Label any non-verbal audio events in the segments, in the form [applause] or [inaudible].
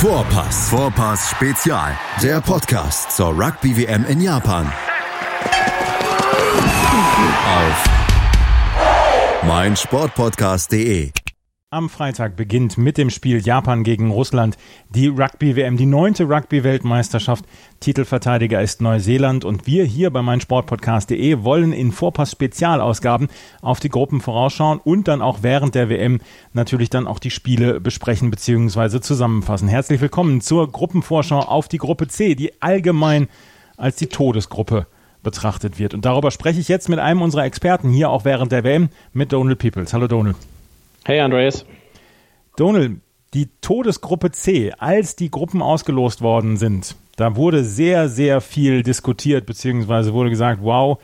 Vorpass. Vorpass Spezial. Der Podcast zur Rugby WM in Japan. Auf meinsportpodcast.de. Am Freitag beginnt mit dem Spiel Japan gegen Russland die Rugby-WM, die neunte Rugby-Weltmeisterschaft. Titelverteidiger ist Neuseeland und wir hier bei meinsportpodcast.de wollen in Vorpass-Spezialausgaben auf die Gruppen vorausschauen und dann auch während der WM natürlich dann auch die Spiele besprechen bzw. zusammenfassen. Herzlich willkommen zur Gruppenvorschau auf die Gruppe C, die allgemein als die Todesgruppe betrachtet wird. Und darüber spreche ich jetzt mit einem unserer Experten hier auch während der WM mit Donald Peoples. Hallo Donald. Hey Andreas. Donald, die Todesgruppe C, als die Gruppen ausgelost worden sind, da wurde sehr, sehr viel diskutiert, beziehungsweise wurde gesagt, wow,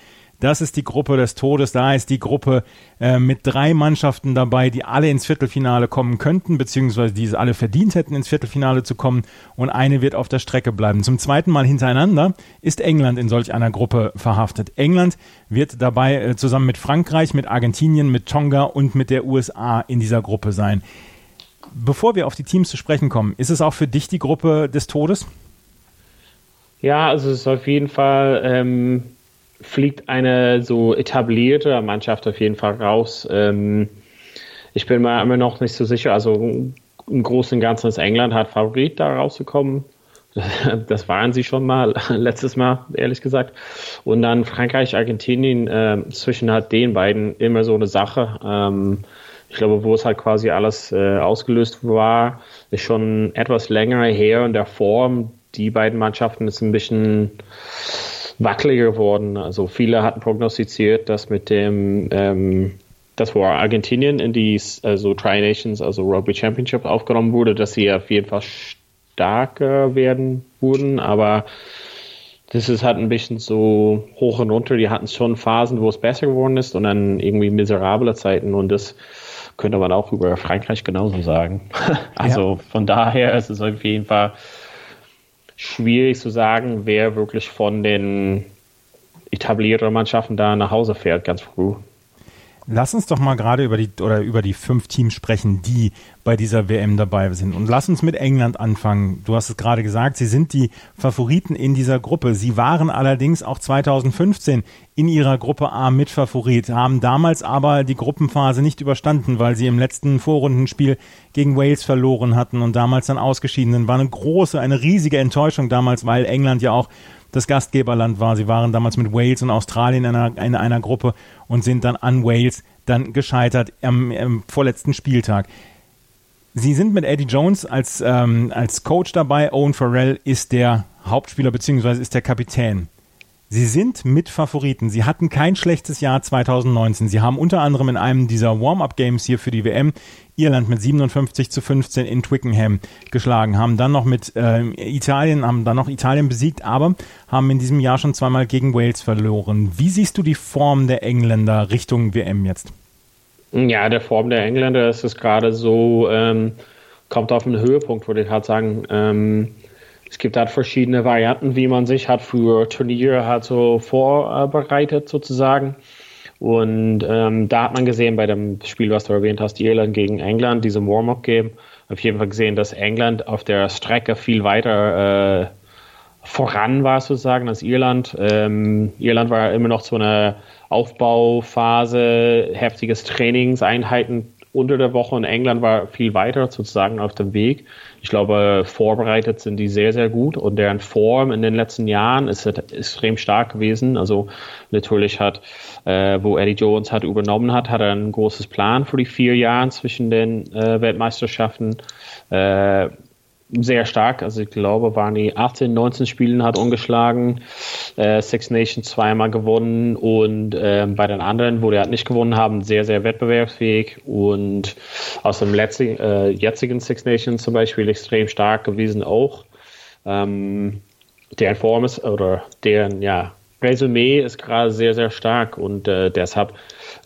das ist die Gruppe des Todes. Da ist die Gruppe äh, mit drei Mannschaften dabei, die alle ins Viertelfinale kommen könnten, beziehungsweise die es alle verdient hätten, ins Viertelfinale zu kommen. Und eine wird auf der Strecke bleiben. Zum zweiten Mal hintereinander ist England in solch einer Gruppe verhaftet. England wird dabei äh, zusammen mit Frankreich, mit Argentinien, mit Tonga und mit der USA in dieser Gruppe sein. Bevor wir auf die Teams zu sprechen kommen, ist es auch für dich die Gruppe des Todes? Ja, also es ist auf jeden Fall ähm, fliegt eine so etablierte Mannschaft auf jeden Fall raus. Ähm, ich bin mir immer noch nicht so sicher. Also im Großen und Ganzen ist England hat Favorit, da rauszukommen. [laughs] Das waren sie schon mal [laughs] letztes Mal, ehrlich gesagt. Und dann Frankreich, Argentinien, äh, zwischen halt den beiden immer so eine Sache. Ähm, ich glaube, wo es halt quasi alles äh, ausgelöst war, ist schon etwas länger her in der Form. Die beiden Mannschaften ist ein bisschen wackeliger geworden. Also viele hatten prognostiziert, dass mit dem, ähm, das wo Argentinien in die also Tri Nations, also Rugby Championship aufgenommen wurde, dass sie auf jeden Fall stärker werden würden, aber das ist halt ein bisschen so hoch und runter. Die hatten schon Phasen, wo es besser geworden ist und dann irgendwie miserable Zeiten und das könnte man auch über Frankreich genauso sagen. [laughs] also ja. von daher ist es auf jeden Fall schwierig zu sagen, wer wirklich von den etablierten Mannschaften da nach Hause fährt, ganz früh. Lass uns doch mal gerade über die oder über die fünf Teams sprechen, die bei dieser WM dabei sind. Und lass uns mit England anfangen. Du hast es gerade gesagt, sie sind die Favoriten in dieser Gruppe. Sie waren allerdings auch 2015 in ihrer Gruppe A mit Favorit, haben damals aber die Gruppenphase nicht überstanden, weil sie im letzten Vorrundenspiel gegen Wales verloren hatten und damals dann ausgeschieden sind. War eine große, eine riesige Enttäuschung damals, weil England ja auch das Gastgeberland war. Sie waren damals mit Wales und Australien in einer, in einer Gruppe und sind dann an Wales dann gescheitert am, am vorletzten Spieltag. Sie sind mit Eddie Jones als, ähm, als Coach dabei. Owen Farrell ist der Hauptspieler bzw. ist der Kapitän. Sie sind Mitfavoriten. Sie hatten kein schlechtes Jahr 2019. Sie haben unter anderem in einem dieser Warm-up-Games hier für die WM Irland mit 57 zu 15 in Twickenham geschlagen, haben dann noch mit äh, Italien, haben dann noch Italien besiegt, aber haben in diesem Jahr schon zweimal gegen Wales verloren. Wie siehst du die Form der Engländer Richtung WM jetzt? Ja, der Form der Engländer ist es gerade so, ähm, kommt auf einen Höhepunkt, würde ich halt sagen. Ähm, es gibt halt verschiedene Varianten, wie man sich hat für Turniere halt so vorbereitet sozusagen. Und ähm, da hat man gesehen bei dem Spiel, was du erwähnt hast, Irland gegen England, diesem Warm-up-Game, auf jeden Fall gesehen, dass England auf der Strecke viel weiter äh, voran war sozusagen als Irland. Ähm, Irland war immer noch so eine Aufbauphase, heftiges Trainingseinheiten unter der Woche und England war viel weiter sozusagen auf dem Weg. Ich glaube, vorbereitet sind die sehr, sehr gut und deren Form in den letzten Jahren ist extrem stark gewesen. Also natürlich hat, äh, wo Eddie Jones hat übernommen hat, hat er ein großes Plan für die vier Jahre zwischen den äh, Weltmeisterschaften. Äh, sehr stark. Also ich glaube, die 18, 19 Spielen hat ungeschlagen, äh, Six Nations zweimal gewonnen und äh, bei den anderen, wo die halt nicht gewonnen haben, sehr, sehr wettbewerbsfähig und aus dem letzten, äh, jetzigen Six Nations zum Beispiel extrem stark gewesen auch. Ähm, deren Form ist oder deren ja, Resümee ist gerade sehr, sehr stark und äh, deshalb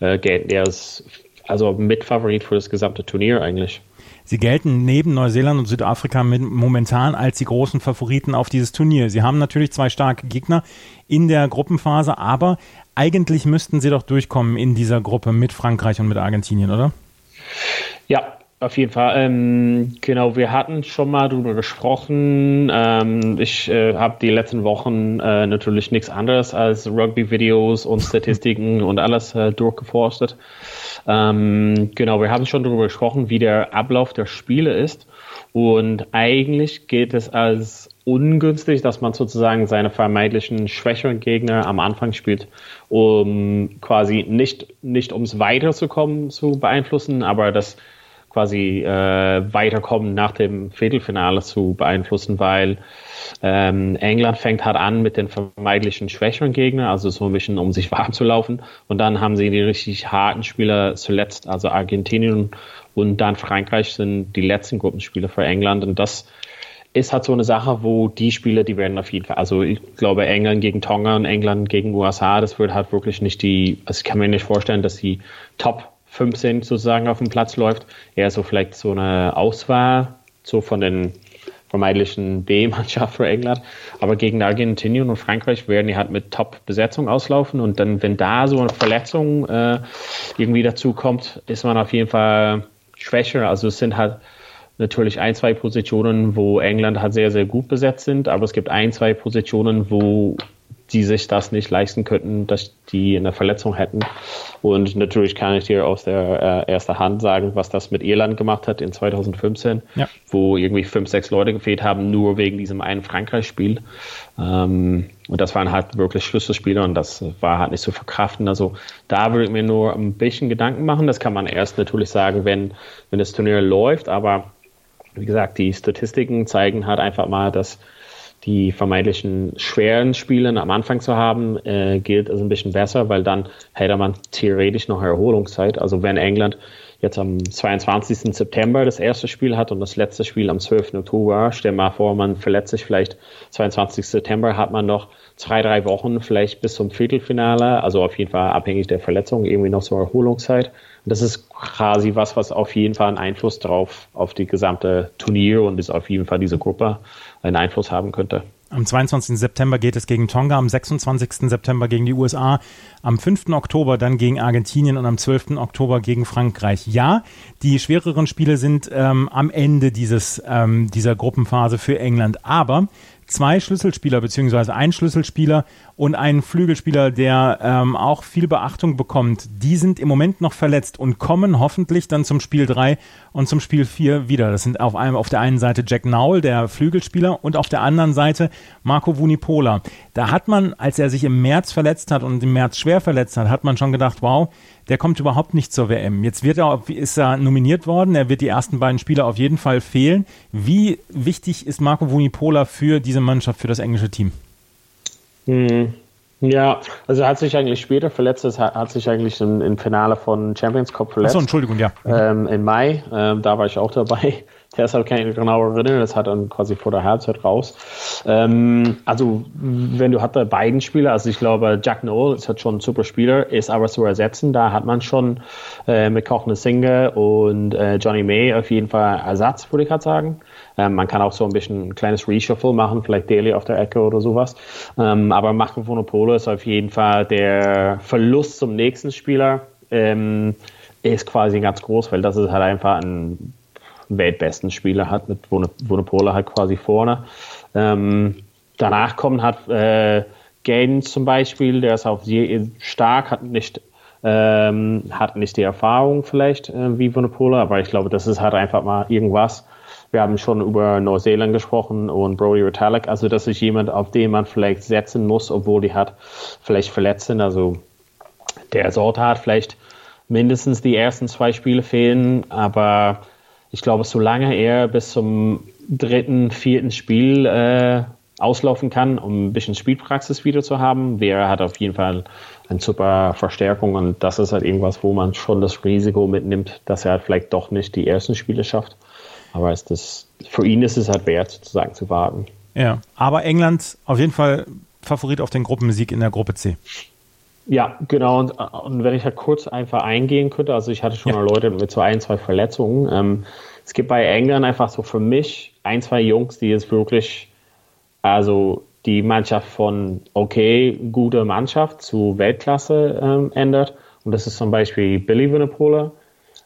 äh, gilt er als also Mitfavorit für das gesamte Turnier eigentlich. Sie gelten neben Neuseeland und Südafrika momentan als die großen Favoriten auf dieses Turnier. Sie haben natürlich zwei starke Gegner in der Gruppenphase, aber eigentlich müssten sie doch durchkommen in dieser Gruppe mit Frankreich und mit Argentinien, oder? Ja, auf jeden Fall. Ähm, genau, wir hatten schon mal darüber gesprochen. Ähm, ich äh, habe die letzten Wochen äh, natürlich nichts anderes als Rugby-Videos und Statistiken [laughs] und alles äh, durchgeforstet. Ähm, genau, wir haben schon darüber gesprochen, wie der Ablauf der Spiele ist. Und eigentlich geht es als ungünstig, dass man sozusagen seine vermeintlichen schwächeren Gegner am Anfang spielt, um quasi nicht, nicht ums Weiterzukommen zu beeinflussen, aber das quasi äh, Weiterkommen nach dem Viertelfinale zu beeinflussen, weil ähm, England fängt halt an mit den vermeintlichen schwächeren Gegnern, also so ein bisschen um sich [laughs] warm zu laufen. Und dann haben sie die richtig harten Spieler zuletzt, also Argentinien und dann Frankreich sind die letzten Gruppenspiele für England. Und das ist halt so eine Sache, wo die Spieler, die werden auf jeden Fall, also ich glaube England gegen Tonga und England gegen USA, das wird halt wirklich nicht die, also ich kann mir nicht vorstellen, dass die Top 15 sozusagen auf dem Platz läuft. Eher so vielleicht so eine Auswahl, so von den vermeintlichen B-Mannschaft für England. Aber gegen Argentinien und Frankreich werden die halt mit Top-Besetzung auslaufen. Und dann, wenn da so eine Verletzung äh, irgendwie dazu kommt, ist man auf jeden Fall schwächer. Also es sind halt natürlich ein, zwei Positionen, wo England halt sehr, sehr gut besetzt sind. Aber es gibt ein, zwei Positionen, wo die sich das nicht leisten könnten, dass die eine Verletzung hätten. Und natürlich kann ich dir aus der äh, erster Hand sagen, was das mit Irland gemacht hat in 2015, ja. wo irgendwie fünf, sechs Leute gefehlt haben, nur wegen diesem einen Frankreich-Spiel. Ähm, und das waren halt wirklich Schlüsselspiele und das war halt nicht zu verkraften. Also da würde ich mir nur ein bisschen Gedanken machen. Das kann man erst natürlich sagen, wenn, wenn das Turnier läuft, aber wie gesagt, die Statistiken zeigen halt einfach mal, dass die vermeintlichen schweren Spiele am Anfang zu haben, äh, gilt es ein bisschen besser, weil dann hätte man theoretisch noch Erholungszeit. Also wenn England jetzt am 22. September das erste Spiel hat und das letzte Spiel am 12. Oktober, stell mal vor, man verletzt sich vielleicht 22. September, hat man noch zwei, drei Wochen vielleicht bis zum Viertelfinale, also auf jeden Fall abhängig der Verletzung, irgendwie noch so Erholungszeit. Und das ist quasi was, was auf jeden Fall einen Einfluss drauf auf die gesamte Turnier und ist auf jeden Fall diese Gruppe einen Einfluss haben könnte. Am 22. September geht es gegen Tonga, am 26. September gegen die USA, am 5. Oktober dann gegen Argentinien und am 12. Oktober gegen Frankreich. Ja, die schwereren Spiele sind ähm, am Ende dieses, ähm, dieser Gruppenphase für England, aber zwei Schlüsselspieler beziehungsweise ein Schlüsselspieler und ein Flügelspieler, der ähm, auch viel Beachtung bekommt, die sind im Moment noch verletzt und kommen hoffentlich dann zum Spiel 3 und zum Spiel 4 wieder. Das sind auf, einem, auf der einen Seite Jack Nowell, der Flügelspieler, und auf der anderen Seite Marco Vunipola. Da hat man, als er sich im März verletzt hat und im März schwer verletzt hat, hat man schon gedacht, wow, der kommt überhaupt nicht zur WM. Jetzt wird er, ist er nominiert worden, er wird die ersten beiden Spiele auf jeden Fall fehlen. Wie wichtig ist Marco Vunipola für diese Mannschaft, für das englische Team? Hm. Ja, also er hat sich eigentlich später verletzt, es hat, hat, sich eigentlich im, im, Finale von Champions Cup verletzt. Achso, Entschuldigung, ja. Ähm, Im Mai, ähm, da war ich auch dabei. Deshalb kann ich mich genau erinnern, das hat dann quasi vor der Halbzeit raus. Ähm, also, wenn du hatte beiden Spieler, also ich glaube, Jack Noel ist halt schon ein super Spieler, ist aber zu ersetzen. Da hat man schon äh, mit Kochne Singer und äh, Johnny May auf jeden Fall Ersatz, würde ich gerade sagen. Ähm, man kann auch so ein bisschen ein kleines Reshuffle machen, vielleicht Daily auf der Ecke oder sowas. Ähm, aber Marco Vonopolo ist auf jeden Fall der Verlust zum nächsten Spieler. Ähm, ist quasi ganz groß, weil das ist halt einfach ein weltbesten Spieler hat, mit Wonopola halt quasi vorne. Ähm, danach kommen hat äh, Gain zum Beispiel, der ist auch sehr stark, hat nicht ähm, hat nicht die Erfahrung vielleicht äh, wie Wonopola, aber ich glaube, das ist halt einfach mal irgendwas. Wir haben schon über Neuseeland gesprochen und Brody Retallick, also das ist jemand, auf den man vielleicht setzen muss, obwohl die hat vielleicht verletzt sind. Also der Sorte hat vielleicht mindestens die ersten zwei Spiele fehlen, aber ich glaube, solange er bis zum dritten, vierten Spiel äh, auslaufen kann, um ein bisschen Spielpraxis wieder zu haben, wäre hat auf jeden Fall eine super Verstärkung und das ist halt irgendwas, wo man schon das Risiko mitnimmt, dass er halt vielleicht doch nicht die ersten Spiele schafft. Aber ist das, für ihn ist es halt wert, sozusagen zu warten. Ja, aber England auf jeden Fall Favorit auf den Gruppensieg in der Gruppe C. Ja, genau. Und, und, wenn ich halt kurz einfach eingehen könnte, also ich hatte schon ja. Leute mit so ein, zwei Verletzungen. Ähm, es gibt bei England einfach so für mich ein, zwei Jungs, die es wirklich, also die Mannschaft von okay, gute Mannschaft zu Weltklasse ähm, ändert. Und das ist zum Beispiel Billy Winnepola,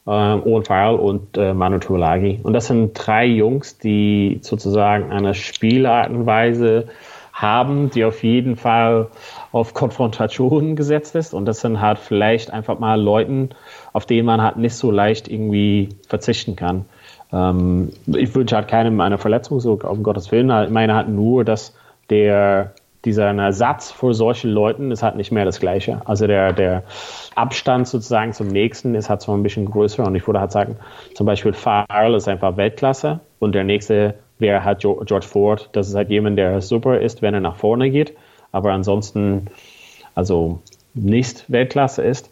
äh, Owen Farrell und äh, Manu Tuolagi. Und das sind drei Jungs, die sozusagen eine Spielart und Weise haben, die auf jeden Fall auf Konfrontation gesetzt ist. Und das sind halt vielleicht einfach mal Leuten, auf denen man halt nicht so leicht irgendwie verzichten kann. Ähm, ich wünsche halt keinem eine Verletzung, so um Gottes Willen. Ich meine halt nur, dass der dieser Ersatz für solche Leuten ist halt nicht mehr das Gleiche. Also der, der Abstand sozusagen zum nächsten ist halt so ein bisschen größer und ich würde halt sagen, zum Beispiel Farrell ist einfach Weltklasse und der nächste wäre halt George Ford. Das ist halt jemand, der super ist, wenn er nach vorne geht, aber ansonsten also nicht Weltklasse ist.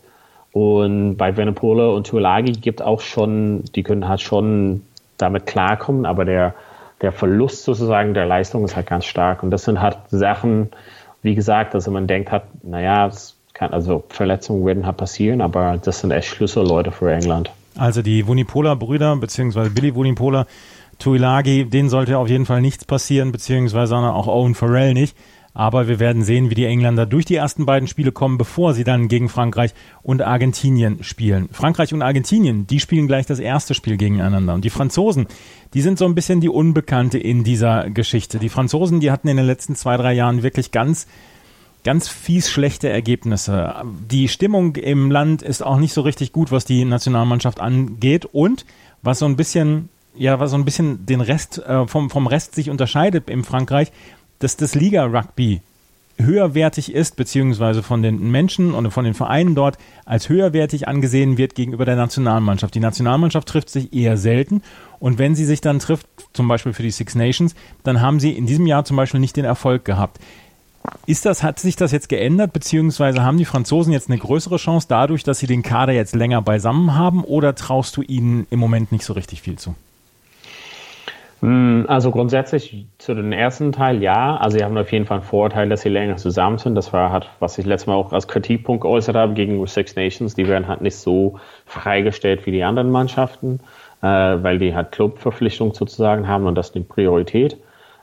Und bei Venepola und Tuolagi gibt auch schon, die können halt schon damit klarkommen, aber der, der Verlust sozusagen der Leistung ist halt ganz stark. Und das sind halt Sachen, wie gesagt, also man denkt halt, naja, es kann, also Verletzungen werden halt passieren, aber das sind echt Schlüsselleute für England. Also die Vunipola-Brüder, beziehungsweise Billy Vunipola, Tuilagi, denen sollte auf jeden Fall nichts passieren, beziehungsweise auch Owen Farrell nicht. Aber wir werden sehen, wie die Engländer durch die ersten beiden Spiele kommen, bevor sie dann gegen Frankreich und Argentinien spielen. Frankreich und Argentinien, die spielen gleich das erste Spiel gegeneinander. Und die Franzosen, die sind so ein bisschen die Unbekannte in dieser Geschichte. Die Franzosen, die hatten in den letzten zwei, drei Jahren wirklich ganz ganz fies schlechte Ergebnisse. Die Stimmung im Land ist auch nicht so richtig gut, was die Nationalmannschaft angeht und was so ein bisschen ja, was so ein bisschen den Rest äh, vom vom Rest sich unterscheidet in Frankreich, dass das Liga-Rugby höherwertig ist, beziehungsweise von den Menschen und von den Vereinen dort als höherwertig angesehen wird gegenüber der Nationalmannschaft. Die Nationalmannschaft trifft sich eher selten und wenn sie sich dann trifft, zum Beispiel für die Six Nations, dann haben sie in diesem Jahr zum Beispiel nicht den Erfolg gehabt. Ist das, hat sich das jetzt geändert, beziehungsweise haben die Franzosen jetzt eine größere Chance dadurch, dass sie den Kader jetzt länger beisammen haben oder traust du ihnen im Moment nicht so richtig viel zu? Hm, also grundsätzlich zu dem ersten Teil ja. Also sie haben auf jeden Fall einen Vorteil, dass sie länger zusammen sind. Das war halt, was ich letztes Mal auch als Kritikpunkt geäußert habe gegen Six Nations. Die werden halt nicht so freigestellt wie die anderen Mannschaften, äh, weil die halt Clubverpflichtung sozusagen haben und das ist die Priorität.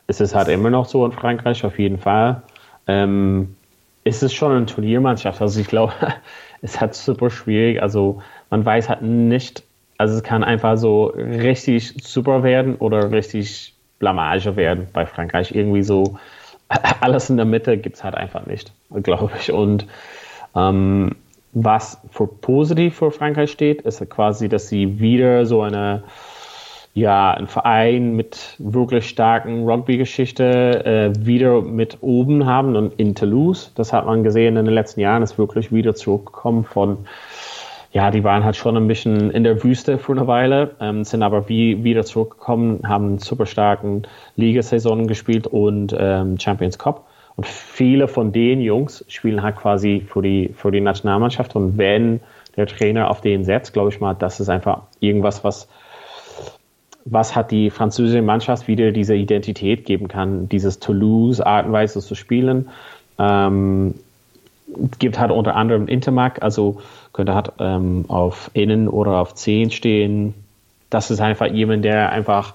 Es ist halt immer noch so in Frankreich, auf jeden Fall. Ähm, ist es schon eine Turniermannschaft. Also ich glaube, [laughs] es ist halt super schwierig. Also man weiß halt nicht, also es kann einfach so richtig super werden oder richtig Blamage werden bei Frankreich. Irgendwie so [laughs] alles in der Mitte gibt es halt einfach nicht, glaube ich. Und ähm, was für positiv für Frankreich steht, ist quasi, dass sie wieder so eine ja, ein Verein mit wirklich starken Rugby-Geschichte äh, wieder mit oben haben und in Toulouse, das hat man gesehen in den letzten Jahren, ist wirklich wieder zurückgekommen von ja, die waren halt schon ein bisschen in der Wüste für eine Weile, ähm, sind aber wie, wieder zurückgekommen, haben einen super starken Ligasaison gespielt und ähm, Champions Cup. Und viele von den Jungs spielen halt quasi für die, für die Nationalmannschaft. Und wenn der Trainer auf den setzt, glaube ich mal, das ist einfach irgendwas, was, was hat die französische Mannschaft wieder diese Identität geben kann, dieses Toulouse-Art und Weise zu spielen. Ähm, gibt halt unter anderem Intermac, also könnte halt ähm, auf Innen oder auf 10 stehen. Das ist einfach jemand, der einfach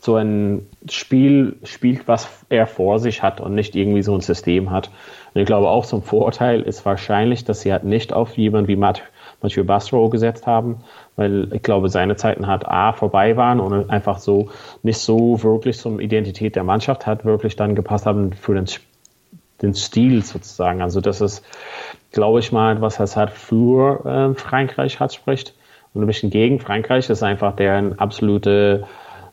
so ein Spiel spielt, was er vor sich hat und nicht irgendwie so ein System hat. Und ich glaube auch zum Vorteil ist wahrscheinlich, dass sie halt nicht auf jemanden wie Matt, Mathieu Bastro gesetzt haben, weil ich glaube, seine Zeiten halt A vorbei waren und einfach so nicht so wirklich zum Identität der Mannschaft hat wirklich dann gepasst haben für den, den Stil sozusagen. Also das ist glaube ich mal, was das halt für äh, Frankreich hat spricht. Und ein bisschen gegen Frankreich ist einfach deren absolute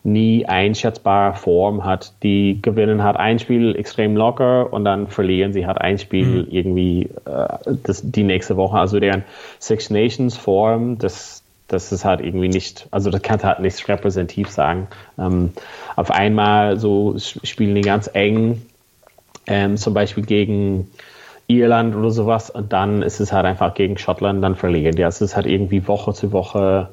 nie einschätzbare Form hat. Die gewinnen halt ein Spiel extrem locker und dann verlieren sie halt ein Spiel mhm. irgendwie äh, das, die nächste Woche. Also deren Six Nations Form, das, das ist halt irgendwie nicht, also das kann halt nicht repräsentativ sagen. Ähm, auf einmal so spielen die ganz eng, ähm, zum Beispiel gegen Irland oder sowas und dann ist es halt einfach gegen Schottland dann verlieren. Ja, es ist halt irgendwie Woche zu Woche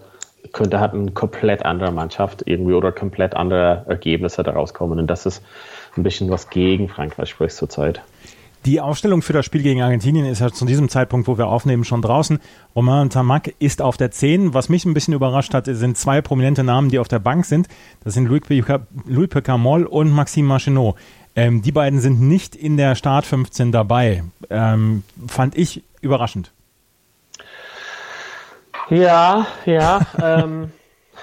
könnte halt eine komplett andere Mannschaft irgendwie oder komplett andere Ergebnisse daraus kommen und das ist ein bisschen was gegen Frankreich spricht zurzeit. Die Aufstellung für das Spiel gegen Argentinien ist ja zu diesem Zeitpunkt, wo wir aufnehmen, schon draußen. Romain Tamac ist auf der 10. Was mich ein bisschen überrascht hat, sind zwei prominente Namen, die auf der Bank sind. Das sind Louis Picamol und Maxime Machinot. Ähm, die beiden sind nicht in der Start 15 dabei. Ähm, fand ich überraschend. Ja, ja. [laughs] ähm,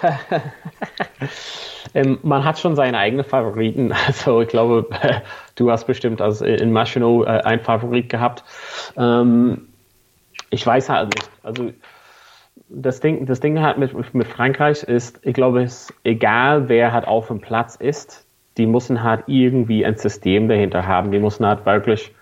[laughs] ähm, man hat schon seine eigenen Favoriten. [laughs] Also ich glaube, du hast bestimmt also in Maschino äh, ein Favorit gehabt. Ähm, ich weiß halt nicht. Also das Ding, das Ding halt mit, mit Frankreich ist, ich glaube, es ist egal, wer halt auf dem Platz ist, die müssen halt irgendwie ein System dahinter haben. Die müssen halt wirklich,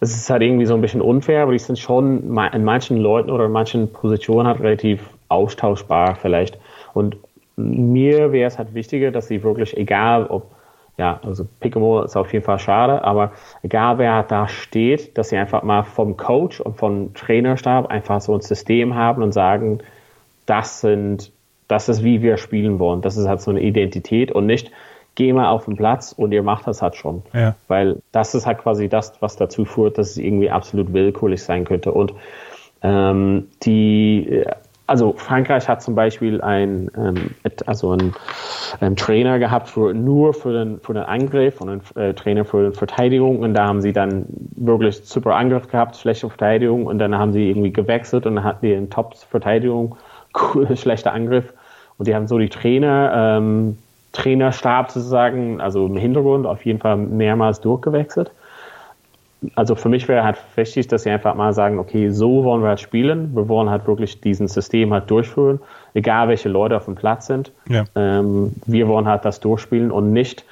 es ist halt irgendwie so ein bisschen unfair, aber die sind schon in manchen Leuten oder in manchen Positionen halt relativ austauschbar vielleicht. Und mir wäre es halt wichtiger, dass sie wirklich, egal ob, ja, also Piccamo ist auf jeden Fall schade, aber egal wer da steht, dass sie einfach mal vom Coach und vom Trainerstab einfach so ein System haben und sagen, das sind, das ist wie wir spielen wollen. Das ist halt so eine Identität und nicht, geh mal auf den Platz und ihr macht das halt schon. Ja. Weil das ist halt quasi das, was dazu führt, dass es irgendwie absolut willkürlich sein könnte. Und ähm, die also Frankreich hat zum Beispiel ein, ähm, also einen, einen Trainer gehabt für, nur für den, für den Angriff und einen äh, Trainer für die Verteidigung und da haben sie dann wirklich super Angriff gehabt, schlechte Verteidigung und dann haben sie irgendwie gewechselt und dann hatten die in Top-Verteidigung, [laughs] schlechter Angriff und die haben so die Trainer, ähm, Trainerstab sozusagen, also im Hintergrund auf jeden Fall mehrmals durchgewechselt also für mich wäre halt wichtig, dass sie einfach mal sagen, okay, so wollen wir halt spielen. Wir wollen halt wirklich diesen System halt durchführen, egal welche Leute auf dem Platz sind. Ja. Ähm, wir wollen halt das durchspielen und nicht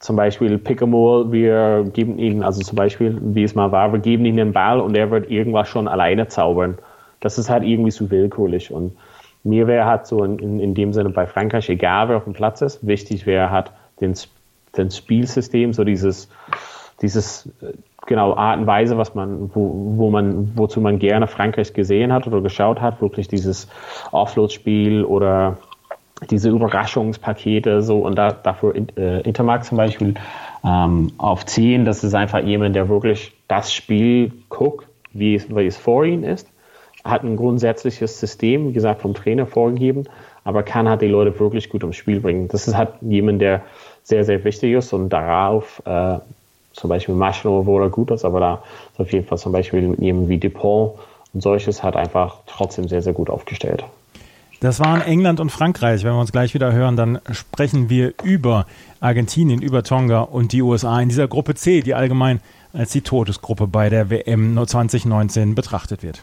zum Beispiel Pickamore, wir geben ihnen, also zum Beispiel, wie es mal war, wir geben ihnen den Ball und er wird irgendwas schon alleine zaubern. Das ist halt irgendwie zu willkürlich und mir wäre halt so in, in, dem Sinne bei Frankreich, egal wer auf dem Platz ist, wichtig wäre halt den, den Spielsystem, so dieses, dieses genau Art und Weise, was man, wo, wo man, wozu man gerne Frankreich gesehen hat oder geschaut hat, wirklich dieses Offload-Spiel oder diese Überraschungspakete so. Und da, dafür äh, Intermark zum Beispiel ähm, auf 10, das ist einfach jemand, der wirklich das Spiel guckt, wie es, wie es vor ihm ist, hat ein grundsätzliches System, wie gesagt, vom Trainer vorgegeben, aber kann halt die Leute wirklich gut ums Spiel bringen. Das ist halt jemand, der sehr, sehr wichtig ist und darauf äh, zum Beispiel Maschino, wo er gut ist, aber da ist auf jeden Fall zum Beispiel mit wie Dupont und solches hat einfach trotzdem sehr, sehr gut aufgestellt. Das waren England und Frankreich. Wenn wir uns gleich wieder hören, dann sprechen wir über Argentinien, über Tonga und die USA in dieser Gruppe C, die allgemein als die Todesgruppe bei der WM 2019 betrachtet wird.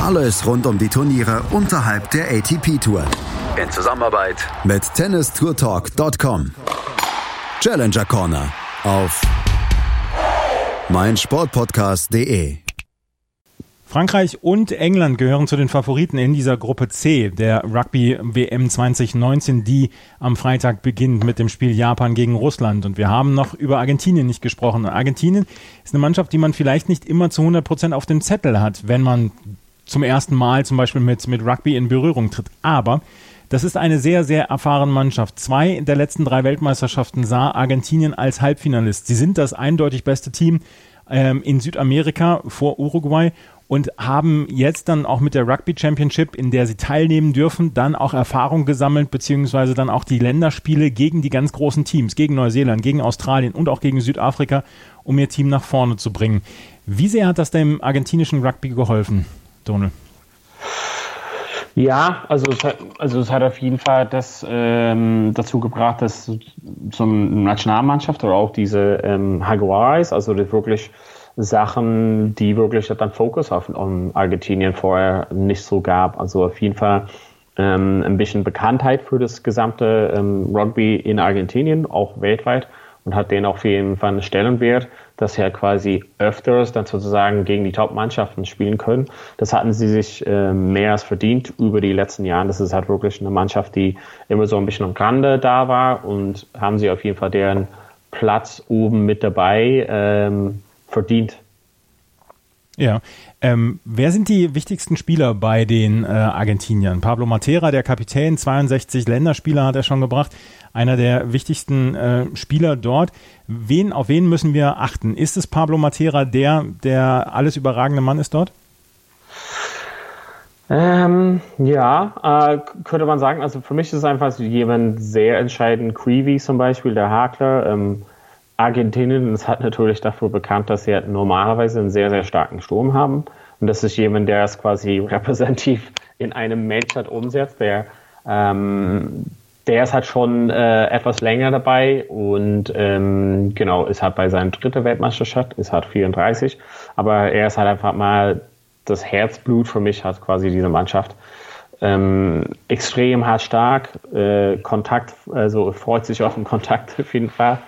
Alles rund um die Turniere unterhalb der ATP Tour. In Zusammenarbeit mit tennistourtalk.com. Challenger Corner auf meinsportpodcast.de. Frankreich und England gehören zu den Favoriten in dieser Gruppe C der Rugby WM 2019, die am Freitag beginnt mit dem Spiel Japan gegen Russland. Und wir haben noch über Argentinien nicht gesprochen. Argentinien ist eine Mannschaft, die man vielleicht nicht immer zu 100 Prozent auf dem Zettel hat, wenn man zum ersten Mal zum Beispiel mit, mit Rugby in Berührung tritt. Aber das ist eine sehr, sehr erfahrene Mannschaft. Zwei der letzten drei Weltmeisterschaften sah Argentinien als Halbfinalist. Sie sind das eindeutig beste Team ähm, in Südamerika vor Uruguay und haben jetzt dann auch mit der Rugby Championship, in der sie teilnehmen dürfen, dann auch Erfahrung gesammelt, beziehungsweise dann auch die Länderspiele gegen die ganz großen Teams, gegen Neuseeland, gegen Australien und auch gegen Südafrika, um ihr Team nach vorne zu bringen. Wie sehr hat das dem argentinischen Rugby geholfen? Donald? Ja, also es hat, also es hat auf jeden Fall das ähm, dazu gebracht, dass zum Nationalmannschaft oder auch diese ähm, Jaguares, also die wirklich Sachen, die wirklich dann Fokus auf um Argentinien vorher nicht so gab. Also auf jeden Fall ähm, ein bisschen Bekanntheit für das gesamte ähm, Rugby in Argentinien, auch weltweit und hat den auf jeden Fall einen Stellenwert dass sie halt quasi öfters dann sozusagen gegen die Top-Mannschaften spielen können. Das hatten sie sich äh, mehr als verdient über die letzten Jahre. Das ist halt wirklich eine Mannschaft, die immer so ein bisschen am Grande da war und haben sie auf jeden Fall deren Platz oben mit dabei ähm, verdient. Ja. Ähm, wer sind die wichtigsten Spieler bei den äh, Argentiniern? Pablo Matera, der Kapitän, 62 Länderspieler hat er schon gebracht, einer der wichtigsten äh, Spieler dort. Wen, auf wen müssen wir achten? Ist es Pablo Matera, der der alles überragende Mann ist dort? Ähm, ja, äh, könnte man sagen. Also für mich ist es einfach jemand sehr entscheidend. Creevy zum Beispiel, der Hakler. Ähm, Argentinien ist halt natürlich dafür bekannt, dass sie halt normalerweise einen sehr, sehr starken Sturm haben. Und das ist jemand, der es quasi repräsentativ in einem Match halt umsetzt. Der, ähm, der ist halt schon äh, etwas länger dabei und ähm, genau, ist halt bei seiner dritten Weltmeisterschaft, ist halt 34. Aber er ist halt einfach mal das Herzblut für mich hat quasi diese Mannschaft. Ähm, extrem hart stark, äh, Kontakt, also freut sich auf den Kontakt [laughs] auf jeden Fall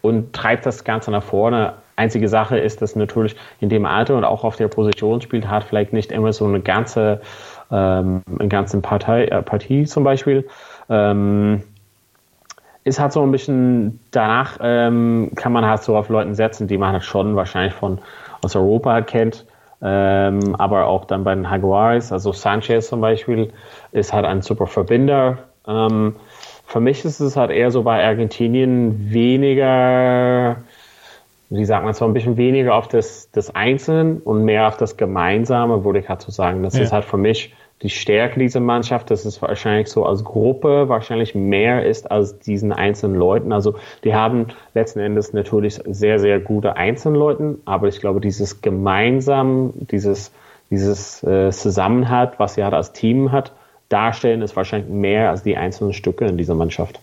und treibt das Ganze nach vorne. Einzige Sache ist, dass natürlich in dem Alter und auch auf der Position spielt, hat vielleicht nicht immer so eine ganze, ähm, eine ganze Partei, äh, Partie zum Beispiel. Ähm, ist halt so ein bisschen, danach ähm, kann man halt so auf Leuten setzen, die man halt schon wahrscheinlich von aus Europa kennt. Ähm, aber auch dann bei den Jaguars, also Sanchez zum Beispiel, ist halt ein super Verbinder. Ähm, für mich ist es halt eher so bei Argentinien weniger, wie sagt man, so ein bisschen weniger auf das, das Einzelne und mehr auf das Gemeinsame, würde ich halt so sagen. Das ja. ist halt für mich die Stärke dieser Mannschaft, dass es wahrscheinlich so als Gruppe wahrscheinlich mehr ist als diesen einzelnen Leuten. Also die haben letzten Endes natürlich sehr, sehr gute Einzelleute, aber ich glaube, dieses gemeinsam, dieses, dieses äh, Zusammenhalt, was sie halt als Team hat, darstellen, ist wahrscheinlich mehr als die einzelnen Stücke in dieser Mannschaft.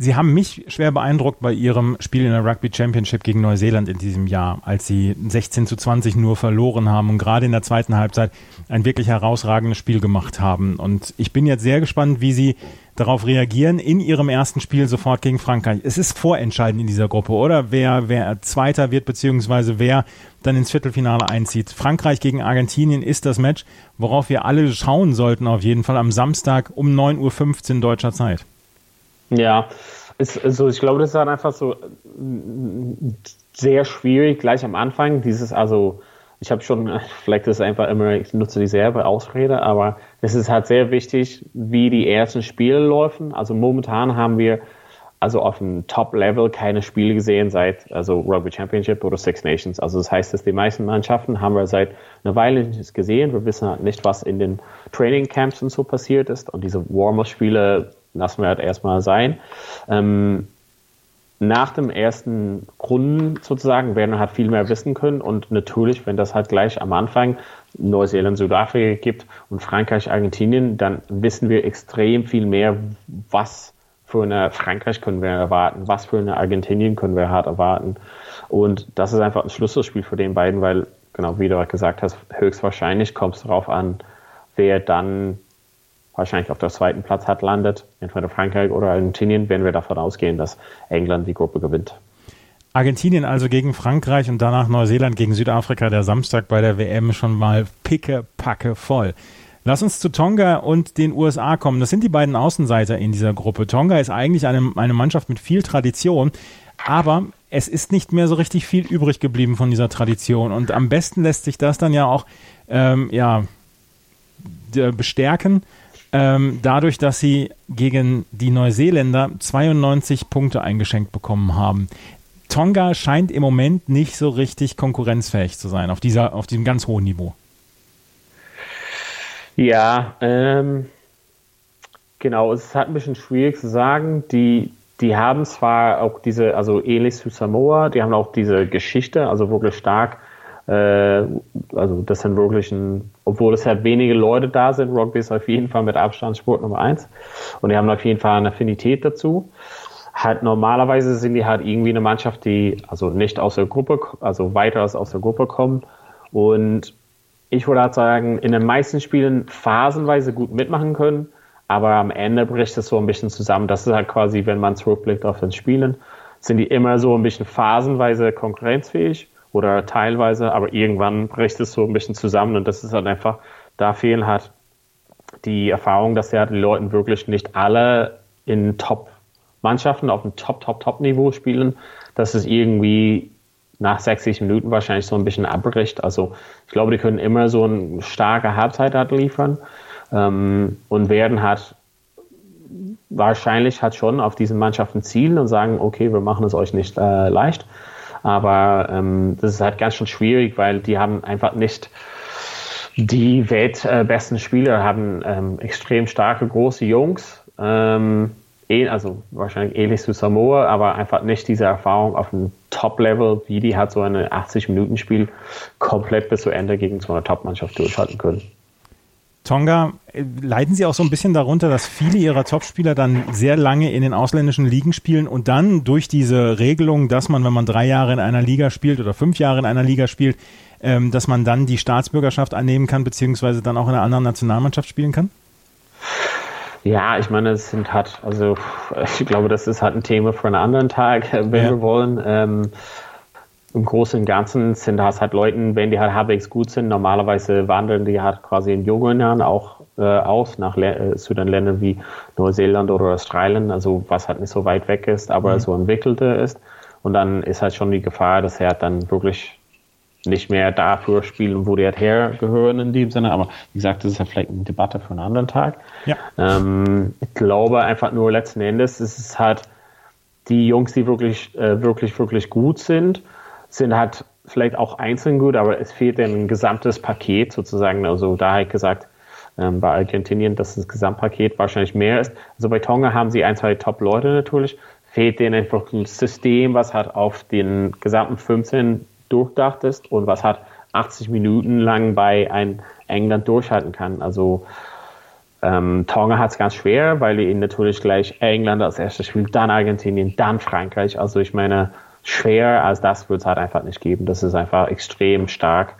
Sie haben mich schwer beeindruckt bei Ihrem Spiel in der Rugby Championship gegen Neuseeland in diesem Jahr, als Sie 16 zu 20 nur verloren haben und gerade in der zweiten Halbzeit ein wirklich herausragendes Spiel gemacht haben. Und ich bin jetzt sehr gespannt, wie Sie darauf reagieren in Ihrem ersten Spiel sofort gegen Frankreich. Es ist vorentscheidend in dieser Gruppe, oder? Wer, wer Zweiter wird, beziehungsweise wer dann ins Viertelfinale einzieht. Frankreich gegen Argentinien ist das Match, worauf wir alle schauen sollten, auf jeden Fall am Samstag um 9.15 Uhr deutscher Zeit. Ja, ist, also ich glaube, das ist dann einfach so sehr schwierig gleich am Anfang. Dieses, also ich habe schon, [laughs] vielleicht ist es einfach immer, ich nutze dieselbe Ausrede, aber es ist halt sehr wichtig, wie die ersten Spiele laufen. Also momentan haben wir also auf dem Top-Level keine Spiele gesehen seit also Rugby Championship oder Six Nations. Also das heißt, dass die meisten Mannschaften haben wir seit einer Weile nicht gesehen. Wir wissen halt nicht, was in den Training Camps und so passiert ist. Und diese Warm-Up-Spiele lassen wir halt erstmal sein. Ähm, nach dem ersten Runden sozusagen werden wir halt viel mehr wissen können und natürlich, wenn das halt gleich am Anfang Neuseeland, Südafrika gibt und Frankreich, Argentinien, dann wissen wir extrem viel mehr, was für eine Frankreich können wir erwarten, was für eine Argentinien können wir hart erwarten. Und das ist einfach ein Schlüsselspiel für den beiden, weil, genau wie du gesagt hast, höchstwahrscheinlich kommt es darauf an, wer dann wahrscheinlich auf der zweiten Platz hat landet, entweder Frankreich oder Argentinien, werden wir davon ausgehen, dass England die Gruppe gewinnt. Argentinien also gegen Frankreich und danach Neuseeland gegen Südafrika, der Samstag bei der WM schon mal picke, packe voll. Lass uns zu Tonga und den USA kommen. Das sind die beiden Außenseiter in dieser Gruppe. Tonga ist eigentlich eine, eine Mannschaft mit viel Tradition, aber es ist nicht mehr so richtig viel übrig geblieben von dieser Tradition. Und am besten lässt sich das dann ja auch ähm, ja, bestärken ähm, dadurch, dass sie gegen die Neuseeländer 92 Punkte eingeschenkt bekommen haben. Tonga scheint im Moment nicht so richtig konkurrenzfähig zu sein auf, dieser, auf diesem ganz hohen Niveau. Ja, ähm, genau, es ist halt ein bisschen schwierig zu sagen. Die, die haben zwar auch diese, also ähnlich zu Samoa, die haben auch diese Geschichte, also wirklich stark äh, also das sind wirklich ein, obwohl es halt wenige Leute da sind, Rugby ist auf jeden Fall mit Abstand Sport Nummer eins. Und die haben auf jeden Fall eine Affinität dazu. Halt normalerweise sind die halt irgendwie eine Mannschaft, die also nicht aus der Gruppe, also weiter aus der Gruppe kommen. Und ich würde halt sagen, in den meisten Spielen phasenweise gut mitmachen können, aber am Ende bricht es so ein bisschen zusammen. Das ist halt quasi, wenn man zurückblickt auf das Spielen, sind die immer so ein bisschen phasenweise konkurrenzfähig oder teilweise, aber irgendwann bricht es so ein bisschen zusammen und das ist halt einfach, da fehlen halt die Erfahrung, dass ja die Leute wirklich nicht alle in Top-Mannschaften auf dem Top, Top, Top-Niveau spielen, dass es irgendwie nach 60 Minuten wahrscheinlich so ein bisschen abbricht. Also ich glaube, die können immer so eine starke Halbzeit halt liefern ähm, und werden halt wahrscheinlich hat schon auf diesen Mannschaften Ziel und sagen, okay, wir machen es euch nicht äh, leicht. Aber ähm, das ist halt ganz schön schwierig, weil die haben einfach nicht die weltbesten äh, Spieler, haben ähm, extrem starke, große Jungs. Ähm, eh, also wahrscheinlich ähnlich zu Samoa, aber einfach nicht diese Erfahrung auf einem Top-Level, wie die halt so eine 80-Minuten-Spiel komplett bis zu Ende gegen so eine Top-Mannschaft durchhalten können. Tonga, äh, leiden Sie auch so ein bisschen darunter, dass viele Ihrer Topspieler dann sehr lange in den ausländischen Ligen spielen und dann durch diese Regelung, dass man, wenn man drei Jahre in einer Liga spielt oder fünf Jahre in einer Liga spielt, ähm, dass man dann die Staatsbürgerschaft annehmen kann, beziehungsweise dann auch in einer anderen Nationalmannschaft spielen kann? Ja, ich meine, es sind halt, also [laughs] ich glaube, das ist halt ein Thema für einen anderen Tag, wenn ja. wir wollen. Ähm, im Großen und Ganzen sind das halt Leute, wenn die halt halbwegs gut sind, normalerweise wandern die halt quasi in jungen Jahren auch äh, aus nach Le äh, zu den Ländern wie Neuseeland oder Australien, also was halt nicht so weit weg ist, aber mhm. so entwickelter ist. Und dann ist halt schon die Gefahr, dass er halt dann wirklich nicht mehr dafür spielen, wo die halt hergehören in dem Sinne. Aber wie gesagt, das ist ja vielleicht eine Debatte für einen anderen Tag. Ja. Ähm, ich glaube einfach nur letzten Endes ist es halt die Jungs, die wirklich, äh, wirklich, wirklich gut sind sind halt vielleicht auch einzeln gut, aber es fehlt ein gesamtes Paket sozusagen. Also da habe ich gesagt, ähm, bei Argentinien, dass das Gesamtpaket wahrscheinlich mehr ist. Also bei Tonga haben sie ein, zwei Top-Leute natürlich. Fehlt denen einfach ein System, was halt auf den gesamten 15 durchdacht ist und was halt 80 Minuten lang bei ein England durchhalten kann. Also ähm, Tonga hat es ganz schwer, weil ihnen natürlich gleich England als erstes spielt, dann Argentinien, dann Frankreich. Also ich meine, schwer als das wird es halt einfach nicht geben. Das ist einfach extrem stark.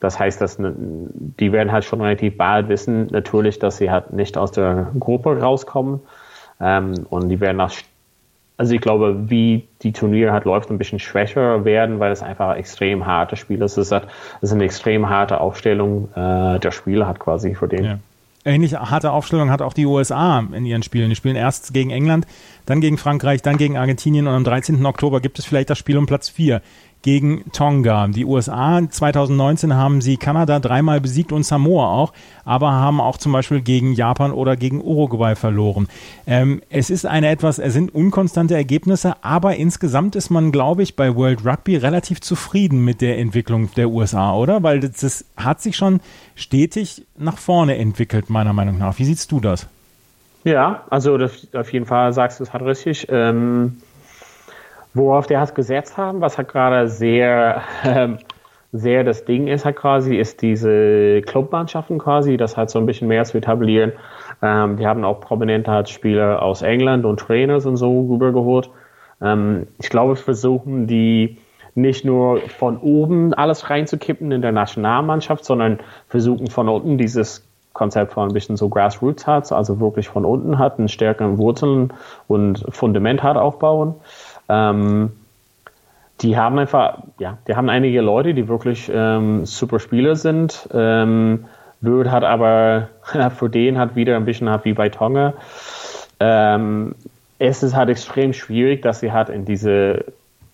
Das heißt, dass die werden halt schon relativ bald wissen, natürlich, dass sie halt nicht aus der Gruppe rauskommen. Ähm, und die werden auch, also ich glaube, wie die Turnier halt läuft, ein bisschen schwächer werden, weil es einfach extrem harte Spiele ist. Es ist, halt, ist eine extrem harte Aufstellung äh, der Spieler hat quasi für den. Ja. Ähnlich harte Aufstellung hat auch die USA in ihren Spielen. Die spielen erst gegen England, dann gegen Frankreich, dann gegen Argentinien und am 13. Oktober gibt es vielleicht das Spiel um Platz 4 gegen Tonga. Die USA 2019 haben sie Kanada dreimal besiegt und Samoa auch, aber haben auch zum Beispiel gegen Japan oder gegen Uruguay verloren. Ähm, es ist eine etwas, es sind unkonstante Ergebnisse, aber insgesamt ist man, glaube ich, bei World Rugby relativ zufrieden mit der Entwicklung der USA, oder? Weil das, das hat sich schon stetig nach vorne entwickelt, meiner Meinung nach. Wie siehst du das? Ja, also auf jeden Fall sagst du es halt richtig. Ähm Worauf der hat gesetzt haben, was halt gerade sehr, ähm, sehr das Ding ist halt quasi, ist diese Clubmannschaften quasi, das halt so ein bisschen mehr zu etablieren. Ähm, die haben auch prominente halt Spieler aus England und Trainers und so rübergeholt. Ähm, ich glaube, versuchen die nicht nur von oben alles reinzukippen in der Nationalmannschaft, sondern versuchen von unten dieses Konzept von ein bisschen so Grassroots hat, also wirklich von unten hat, einen stärkeren Wurzeln und Fundament hat aufbauen. Ähm, die haben einfach, ja, die haben einige Leute, die wirklich ähm, super Spieler sind. Ähm, Würd hat aber [laughs] für den hat wieder ein bisschen wie bei Tonga. Ähm, es ist halt extrem schwierig, dass sie halt in diese,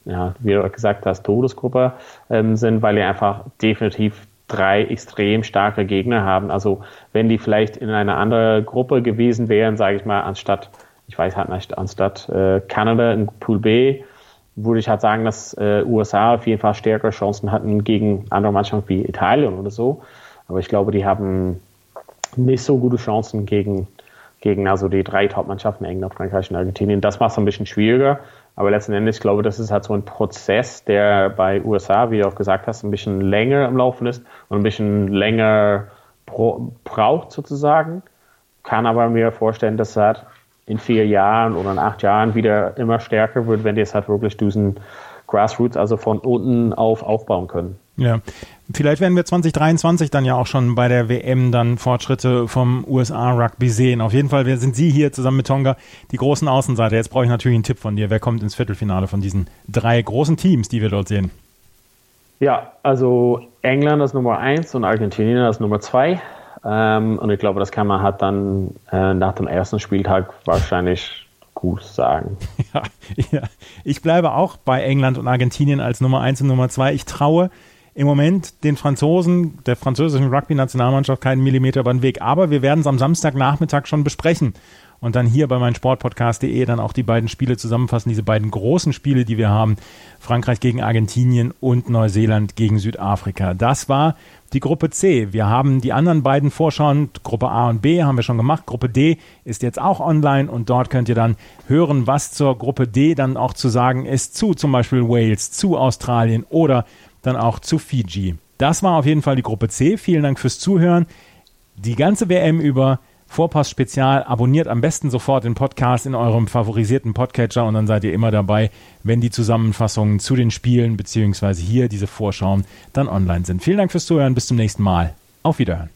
ja, wie du gesagt hast, Todesgruppe ähm, sind, weil die einfach definitiv drei extrem starke Gegner haben. Also wenn die vielleicht in einer anderen Gruppe gewesen wären, sage ich mal, anstatt ich weiß halt nicht, anstatt äh, Kanada in Pool B, würde ich halt sagen, dass äh, USA auf jeden Fall stärkere Chancen hatten gegen andere Mannschaften wie Italien oder so. Aber ich glaube, die haben nicht so gute Chancen gegen, gegen also die drei Top-Mannschaften, England, Frankreich und Argentinien. Das macht es ein bisschen schwieriger. Aber letzten Endes, ich glaube, das ist halt so ein Prozess, der bei USA, wie du auch gesagt hast, ein bisschen länger im Laufen ist und ein bisschen länger braucht sozusagen. Kann aber mir vorstellen, dass es halt in vier Jahren oder in acht Jahren wieder immer stärker wird, wenn die es halt wirklich diesen Grassroots, also von unten auf aufbauen können. Ja, vielleicht werden wir 2023 dann ja auch schon bei der WM dann Fortschritte vom USA Rugby sehen. Auf jeden Fall sind Sie hier zusammen mit Tonga die großen Außenseiter. Jetzt brauche ich natürlich einen Tipp von dir. Wer kommt ins Viertelfinale von diesen drei großen Teams, die wir dort sehen? Ja, also England ist Nummer eins und Argentinien ist Nummer zwei. Ähm, und ich glaube, das kann man halt dann äh, nach dem ersten Spieltag wahrscheinlich Gruß sagen. [laughs] Ja, ja, ich bleibe auch bei England und Argentinien als Nummer 1 und Nummer 2. Ich traue im Moment den Franzosen, der französischen Rugby-Nationalmannschaft keinen Millimeter über den Weg. Aber wir werden es am Samstagnachmittag schon besprechen und dann hier bei meinsportpodcast.de dann auch die beiden Spiele zusammenfassen, diese beiden großen Spiele, die wir haben, Frankreich gegen Argentinien und Neuseeland gegen Südafrika. Das war die Gruppe C. Wir haben die anderen beiden Vorschauen, Gruppe A und B haben wir schon gemacht. Gruppe D ist jetzt auch online und dort könnt ihr dann hören, was zur Gruppe D dann auch zu sagen ist, zu zum Beispiel Wales, zu Australien oder dann auch zu Fiji. Das war auf jeden Fall die Gruppe C. Vielen Dank fürs Zuhören. Die ganze WM über Vorpass Spezial. Abonniert am besten sofort den Podcast in eurem favorisierten Podcatcher und dann seid ihr immer dabei, wenn die Zusammenfassungen zu den Spielen beziehungsweise hier diese Vorschauen dann online sind. Vielen Dank fürs Zuhören. Bis zum nächsten Mal. Auf Wiederhören.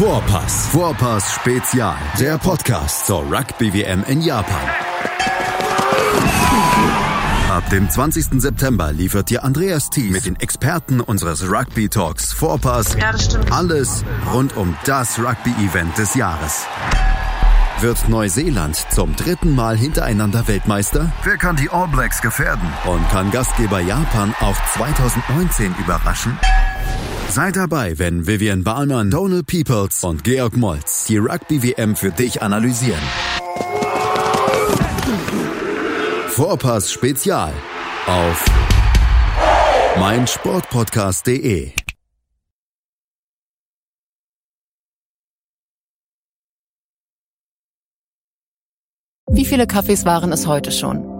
Vorpass. Vorpass Spezial. Der Podcast zur Rugby WM in Japan. Ab dem 20. September liefert dir Andreas Thies mit den Experten unseres Rugby Talks Vorpass Ja, das stimmt. alles rund um das Rugby-Event des Jahres. Wird Neuseeland zum dritten Mal hintereinander Weltmeister? Wer kann die All Blacks gefährden? Und kann Gastgeber Japan auch 2019 überraschen? Sei dabei, wenn Vivian Bahlmann, Donald Peoples und Georg Moltz die Rugby-WM für dich analysieren. Vorpass Spezial auf meinsportpodcast.de. Wie viele Kaffees waren es heute schon?